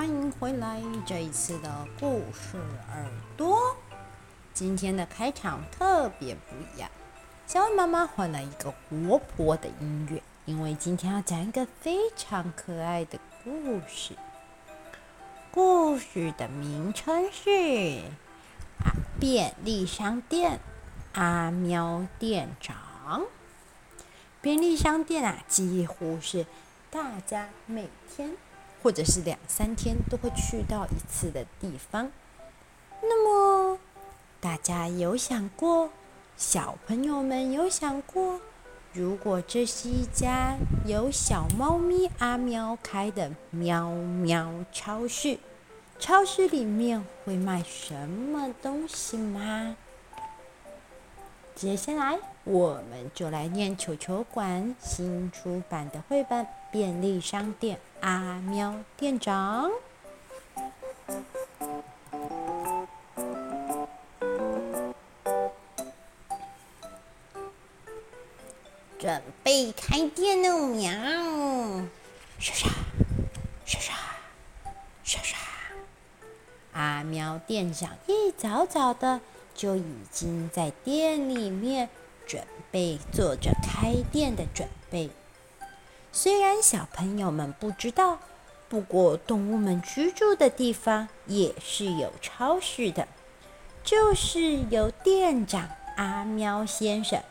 欢迎回来！这一次的故事耳朵，今天的开场特别不一样。小恩妈妈换了一个活泼的音乐，因为今天要讲一个非常可爱的故事。故事的名称是《便利商店阿喵店长》。便利商店啊，几乎是大家每天。或者是两三天都会去到一次的地方。那么，大家有想过，小朋友们有想过，如果这是一家由小猫咪阿喵开的喵喵超市，超市里面会卖什么东西吗？接下来，我们就来念球球馆新出版的绘本《便利商店阿喵店长》。准备开店了，喵！刷刷刷刷刷刷，阿喵店长一早早的。就已经在店里面准备做着开店的准备。小朋友们不知道，不过动物们居住的地方也是有超市的，就是由店长阿喵先生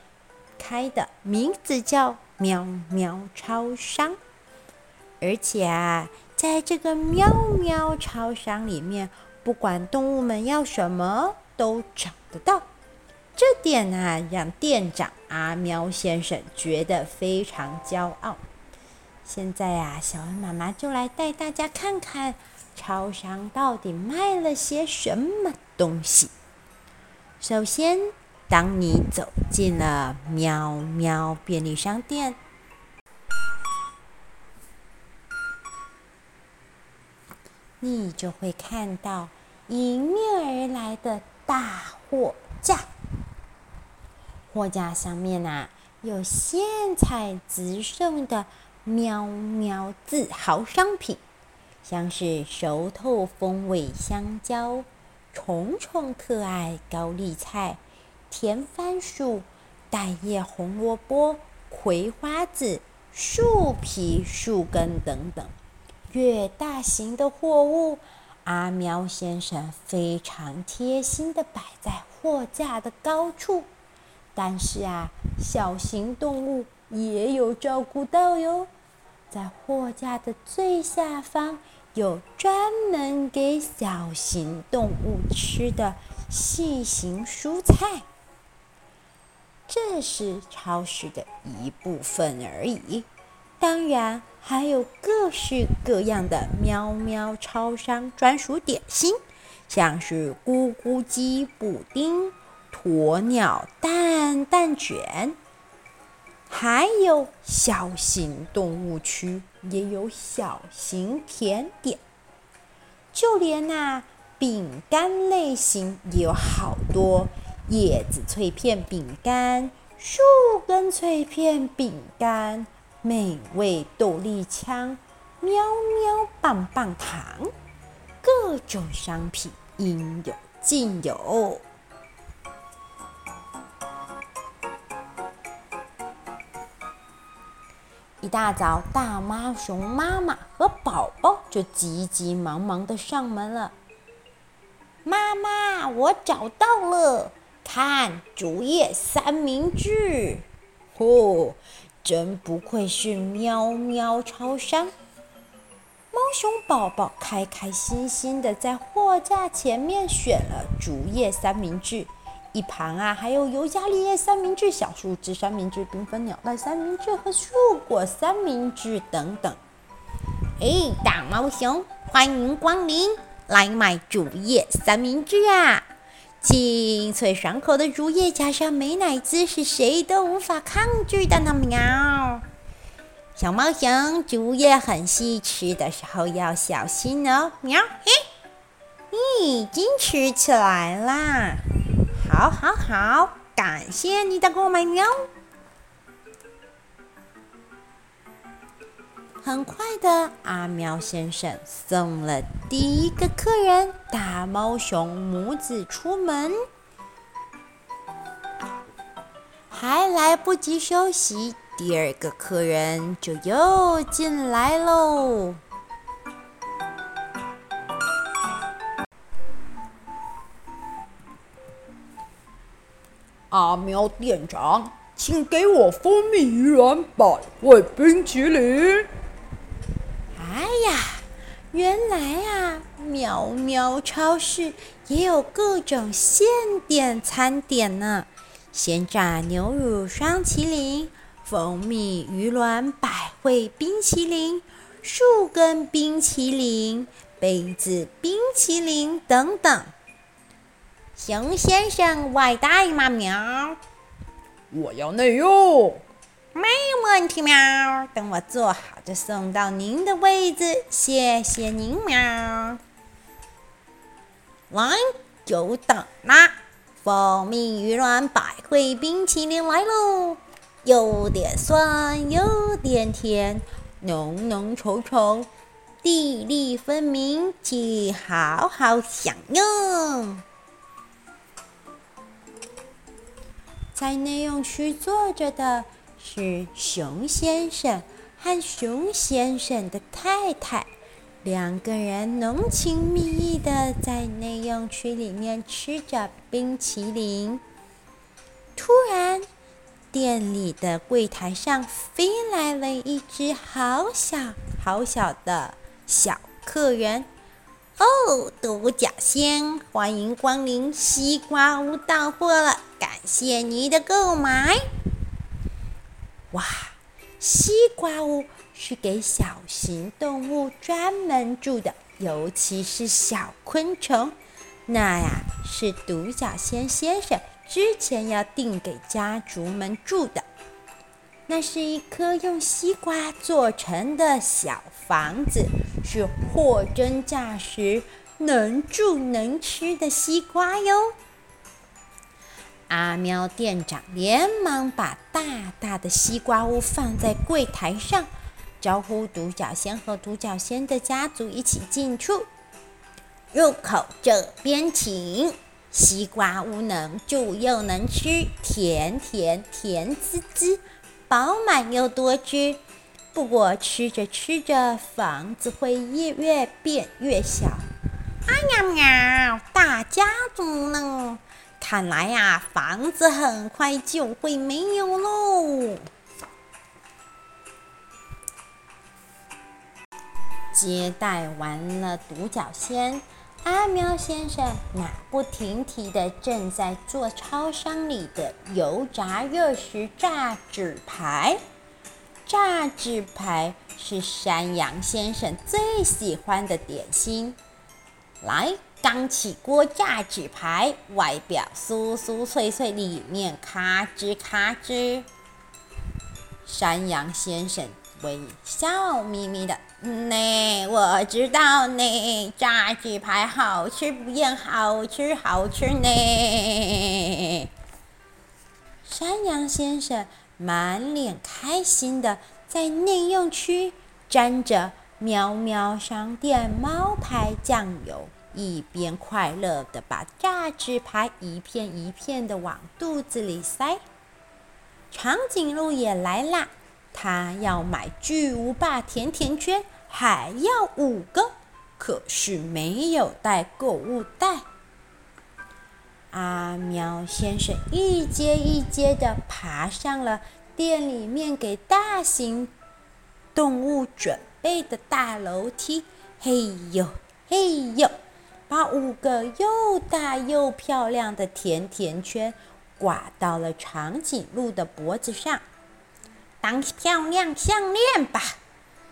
开的，名字叫喵喵超商。而且啊，在这个喵喵超商里面，不管动物们要什么，都找得到，这点啊，让店长阿喵先生觉得非常骄傲。现在啊，小恩妈妈就来带大家看看超商到底卖了些什么东西。首先，当你走进了喵喵便利商店，你就会看到迎面而来的。大货架，货架上面呐、有现采直送的喵喵自豪商品，像是熟透风味香蕉、虫虫可爱高丽菜、甜番薯、带叶红萝卜、葵花籽、树皮、树根等等，越大型的货物。阿喵先生非常贴心地摆在货架的高处，但是啊，小型动物也有照顾到哟。在货架的最下方，有专门给小型动物吃的细型蔬菜。这是超市的一部分而已。当然，还有各式各样的喵喵超商专属点心，像是咕咕鸡布丁、鸵鸟蛋蛋卷，还有小型动物区也有小型甜点，就连那、饼干类型也有好多，叶子脆片饼干、树根脆片饼干。美味豆粒枪、喵喵棒棒糖，各种商品应有尽有。一大早，大猫熊妈妈和宝宝就急急忙忙的上门了。妈妈，我找到了，看竹叶三明治，嚯！真不愧是喵喵超商！猫熊宝宝开开心心的在货架前面选了竹叶三明治，一旁啊还有尤加利叶三明治、小树枝三明治、缤纷鸟蛋三明治和树果三明治等等。哎，大猫熊，欢迎光临，来买竹叶三明治啊！清脆爽口的竹叶加上美乃滋，是谁都无法抗拒的呢！喵，小猫熊，竹叶很细，吃的时候要小心哦！喵，嘿，你已经吃起来啦！好，好，好，感谢你的购买，喵。很快的，阿喵先生送了第一个客人大猫熊母子出门，还来不及休息，第二个客人就又进来喽。阿喵店长，请给我蜂蜜鱼卵百味冰淇淋。哎呀，原来啊，喵喵超市也有各种现点餐点呢！鲜榨牛乳双淇淋、蜂蜜鱼卵百味冰淇淋、树根冰淇淋、杯子冰淇淋等等。熊先生外带吗？喵，我要内用。没有问题，喵。等我做好就送到您的位置，谢谢您，喵。来，久等啦！蜂蜜鱼卵百汇冰淇淋来喽，有点酸，有点甜，浓浓稠稠，粒粒分明，请好好享用。在内用区坐着的是熊先生和熊先生的太太，两个人浓情蜜意的在内用区里面吃着冰淇淋。突然，店里的柜台上飞来了一只好小好小的小客人。哦，独角仙，欢迎光临西瓜屋，到货了，感谢您的购买。哇，西瓜屋是给小型动物专门住的，尤其是小昆虫。那呀，是独角仙先生之前要订给家族们住的。那是一颗用西瓜做成的小房子，是货真价实、能住能吃的西瓜哟。阿喵店长连忙把大大的西瓜屋放在柜台上，招呼独角仙和独角仙的家族一起进出。入口这边请，西瓜屋能住又能吃，甜甜甜滋滋。饱满又多汁，不过吃着吃着，房子会越变越小。哎呀喵，大家族呢？看来呀，房子很快就会没有喽。接待完了独角仙，阿喵先生马不停蹄地正在做超商里的油炸热食炸纸排。炸纸排是山羊先生最喜欢的点心。来，刚起锅炸纸排，外表酥酥脆脆，里面咔吱咔吱。山羊先生微笑眯眯的。呢，我知道呢，炸鸡排好吃不厌，好吃好吃呢。山羊先生满脸开心的在内用区沾着喵喵商店猫牌酱油，一边快乐的把炸鸡排一片一片的往肚子里塞。长颈鹿也来啦。他要买巨无霸甜甜圈，还要五个，可是没有带购物袋。阿喵先生一阶一阶地爬上了店里面给大型动物准备的大楼梯，嘿呦嘿呦，把五个又大又漂亮的甜甜圈挂到了长颈鹿的脖子上。当漂亮项链吧，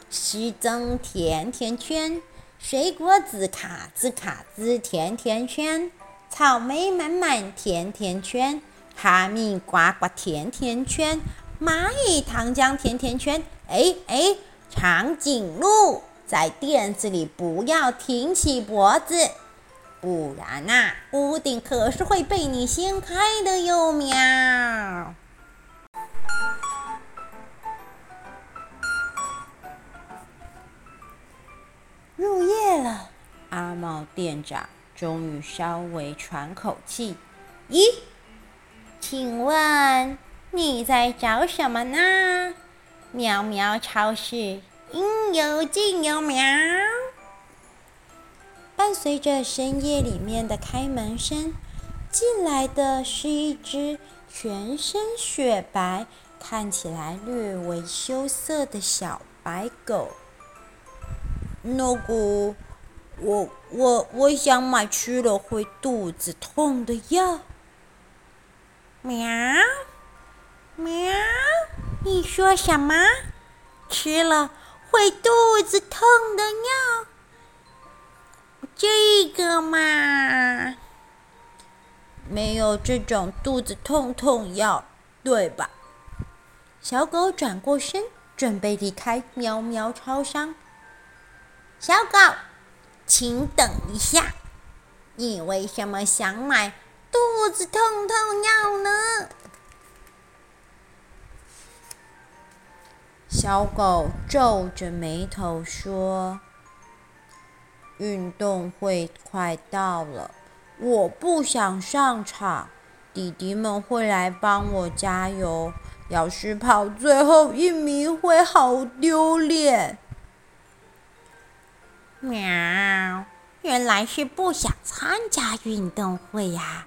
失踪甜甜圈，水果子卡兹卡兹甜甜圈，草莓满满甜甜圈，哈密瓜瓜甜甜圈，蚂蚁糖浆甜甜圈。哎哎，长颈鹿在店子里不要挺起脖子，不然呐、屋顶可是会被你掀开的哟，喵。入夜了，阿茂店长终于稍微喘口气。咦，请问你在找什么呢？喵喵超市应有尽有喵。伴随着深夜里面的开门声，进来的是一只全身雪白、看起来略微羞涩的小白狗。那个，我我我想买吃了会肚子痛的药。喵，喵，你说什么？吃了会肚子痛的药？这个嘛，没有这种肚子痛痛药，对吧？小狗转过身，准备离开喵喵超商。小狗，请等一下，你为什么想买肚子痛痛药呢？小狗皱着眉头说：“运动会快到了，我不想上场，弟弟们会来帮我加油。要是跑最后一名，会好丢脸。”喵，原来是不想参加运动会呀。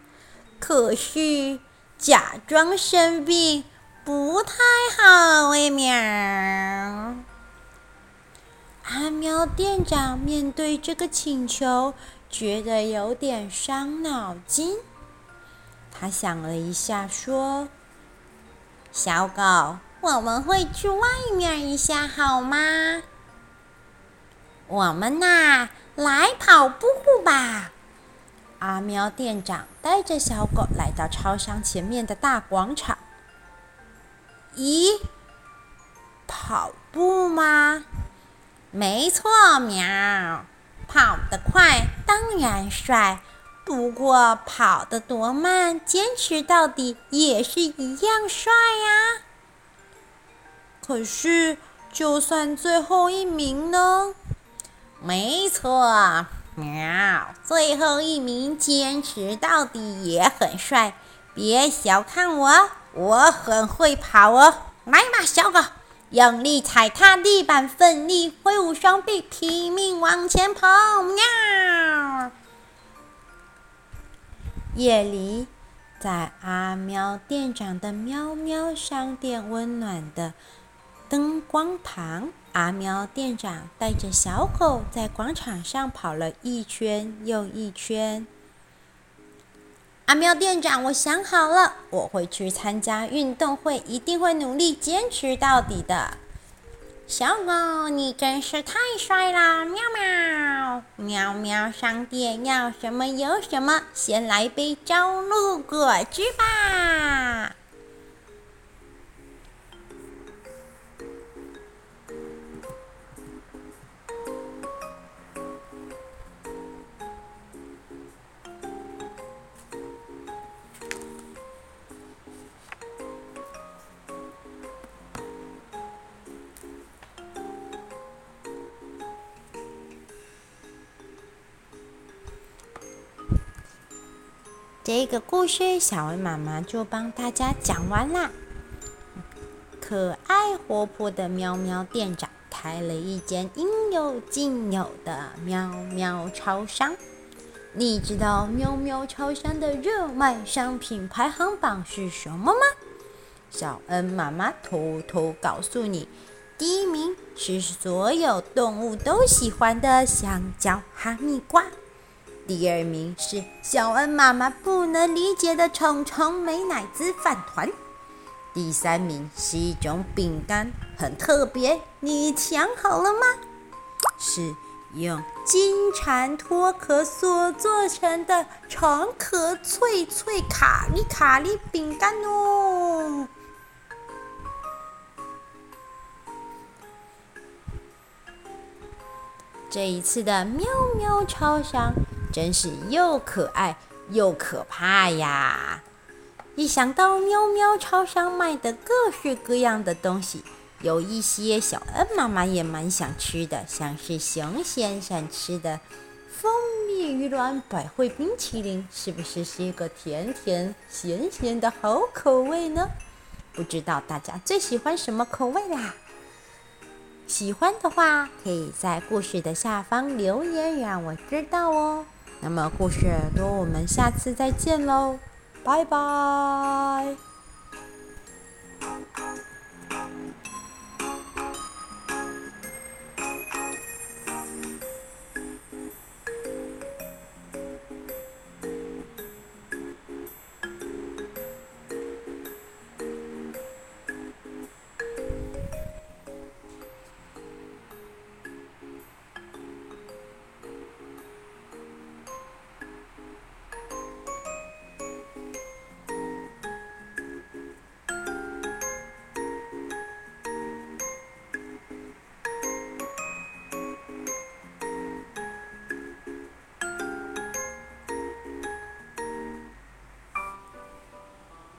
可是假装生病不太好哎，喵。阿喵店长面对这个请求，觉得有点伤脑筋。他想了一下，说：“小狗，我们会去外面一下，好吗？”我们呐，来跑步吧！阿喵店长带着小狗来到超商前面的大广场。咦，跑步吗？没错，喵！跑得快当然帅，不过跑得多慢，坚持到底也是一样帅呀。可是，就算最后一名呢？没错，喵！最后一名坚持到底也很帅，别小看我，我很会跑哦！来吧，小狗，用力踩踏地板，奋力挥舞双臂，拼命往前跑！喵！夜里，在阿喵店长的喵喵商店温暖的灯光旁。阿喵店长带着小狗在广场上跑了一圈又一圈。阿喵店长，我想好了，我会去参加运动会，一定会努力坚持到底的。小狗，你真是太帅啦！喵喵，喵喵商店要什么有什么，先来杯朝露果汁吧。这个故事，小恩妈妈就帮大家讲完啦。可爱活泼的喵喵店长开了一间应有尽有的喵喵超商。你知道喵喵超商的热卖商品排行榜是什么吗？小恩妈妈偷偷告诉你，第一名是所有动物都喜欢的香蕉哈密瓜。第二名是小恩妈妈不能理解的虫虫美乃滋饭团。第三名是一种饼干，很特别，你想好了吗？是用金蝉脱壳所做成的长壳脆脆卡里卡里饼干哦。这一次的喵喵超商。真是又可爱又可怕呀！一想到喵喵超商卖的各式各样的东西，有一些小恩妈妈也蛮想吃的，像是熊先生吃的蜂蜜鱼卵百惠冰淇淋，是不是是一个甜甜咸咸的好口味呢？不知道大家最喜欢什么口味啦？喜欢的话，可以在故事的下方留言让我知道哦。那么故事多我们下次再见喽拜拜。